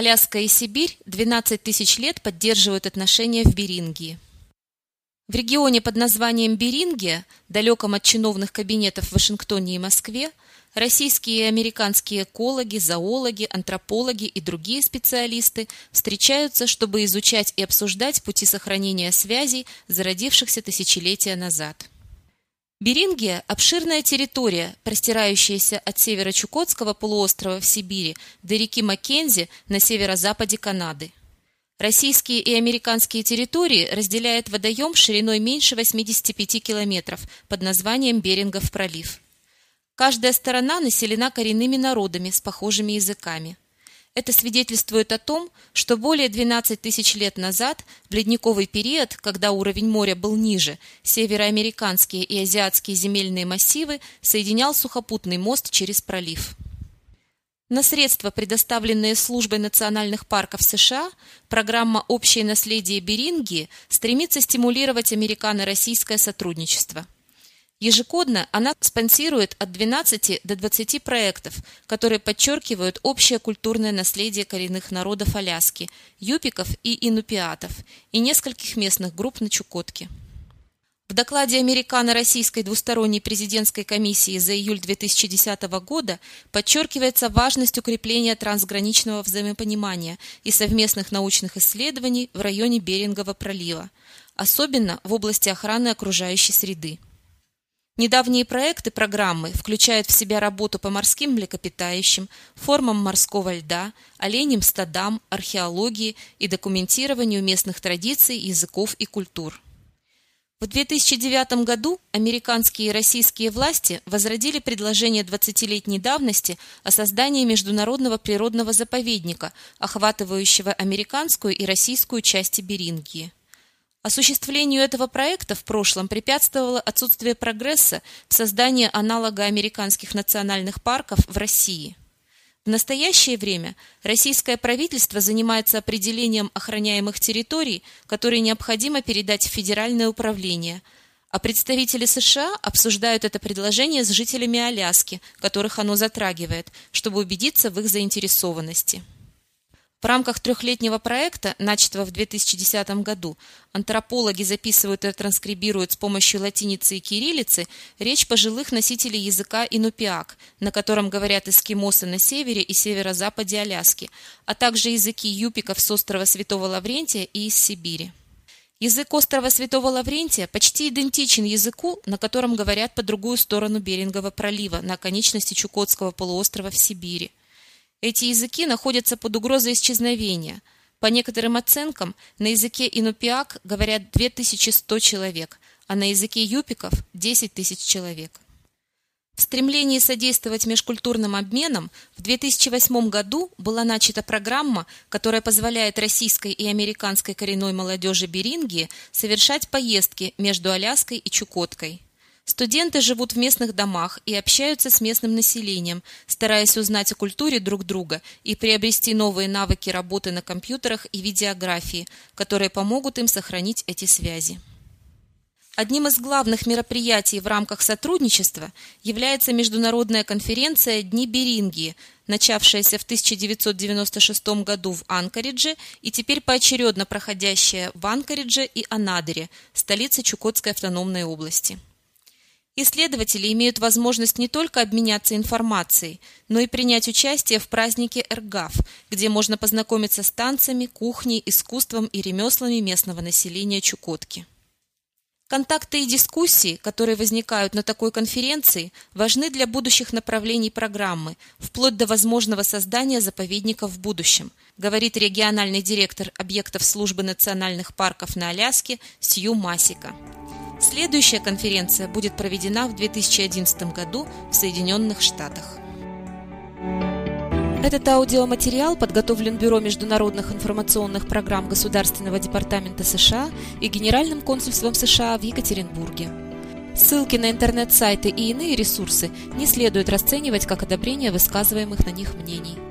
Аляска и Сибирь 12 тысяч лет поддерживают отношения в Берингии. В регионе под названием Берингия, далеком от чиновных кабинетов в Вашингтоне и Москве, российские и американские экологи, зоологи, антропологи и другие специалисты встречаются, чтобы изучать и обсуждать пути сохранения связей, зародившихся тысячелетия назад. Берингия – обширная территория, простирающаяся от севера Чукотского полуострова в Сибири до реки Маккензи на северо-западе Канады. Российские и американские территории разделяет водоем шириной меньше 85 километров под названием Берингов пролив. Каждая сторона населена коренными народами с похожими языками. Это свидетельствует о том, что более 12 тысяч лет назад, в ледниковый период, когда уровень моря был ниже, североамериканские и азиатские земельные массивы соединял сухопутный мост через пролив. На средства, предоставленные Службой национальных парков США, программа «Общее наследие Берингии» стремится стимулировать американо-российское сотрудничество – Ежегодно она спонсирует от 12 до 20 проектов, которые подчеркивают общее культурное наследие коренных народов Аляски, юпиков и инупиатов, и нескольких местных групп на Чукотке. В докладе Американо-Российской двусторонней президентской комиссии за июль 2010 года подчеркивается важность укрепления трансграничного взаимопонимания и совместных научных исследований в районе Берингового пролива, особенно в области охраны окружающей среды. Недавние проекты программы включают в себя работу по морским млекопитающим, формам морского льда, оленям стадам, археологии и документированию местных традиций, языков и культур. В 2009 году американские и российские власти возродили предложение 20-летней давности о создании международного природного заповедника, охватывающего американскую и российскую части Берингии. Осуществлению этого проекта в прошлом препятствовало отсутствие прогресса в создании аналога американских национальных парков в России. В настоящее время российское правительство занимается определением охраняемых территорий, которые необходимо передать в федеральное управление, а представители США обсуждают это предложение с жителями Аляски, которых оно затрагивает, чтобы убедиться в их заинтересованности. В рамках трехлетнего проекта, начатого в 2010 году, антропологи записывают и транскрибируют с помощью латиницы и кириллицы речь пожилых носителей языка инупиак, на котором говорят эскимосы на севере и северо-западе Аляски, а также языки юпиков с острова Святого Лаврентия и из Сибири. Язык острова Святого Лаврентия почти идентичен языку, на котором говорят по другую сторону Берингового пролива, на оконечности Чукотского полуострова в Сибири. Эти языки находятся под угрозой исчезновения. По некоторым оценкам, на языке инупиак говорят 2100 человек, а на языке юпиков – 10 тысяч человек. В стремлении содействовать межкультурным обменам в 2008 году была начата программа, которая позволяет российской и американской коренной молодежи Берингии совершать поездки между Аляской и Чукоткой. Студенты живут в местных домах и общаются с местным населением, стараясь узнать о культуре друг друга и приобрести новые навыки работы на компьютерах и видеографии, которые помогут им сохранить эти связи. Одним из главных мероприятий в рамках сотрудничества является международная конференция «Дни Берингии», начавшаяся в 1996 году в Анкоридже и теперь поочередно проходящая в Анкоридже и Анадыре, столице Чукотской автономной области. Исследователи имеют возможность не только обменяться информацией, но и принять участие в празднике РГАФ, где можно познакомиться с танцами, кухней, искусством и ремеслами местного населения Чукотки. Контакты и дискуссии, которые возникают на такой конференции, важны для будущих направлений программы, вплоть до возможного создания заповедников в будущем, говорит региональный директор объектов службы национальных парков на Аляске Сью Масика. Следующая конференция будет проведена в 2011 году в Соединенных Штатах. Этот аудиоматериал подготовлен Бюро международных информационных программ Государственного департамента США и Генеральным консульством США в Екатеринбурге. Ссылки на интернет-сайты и иные ресурсы не следует расценивать как одобрение высказываемых на них мнений.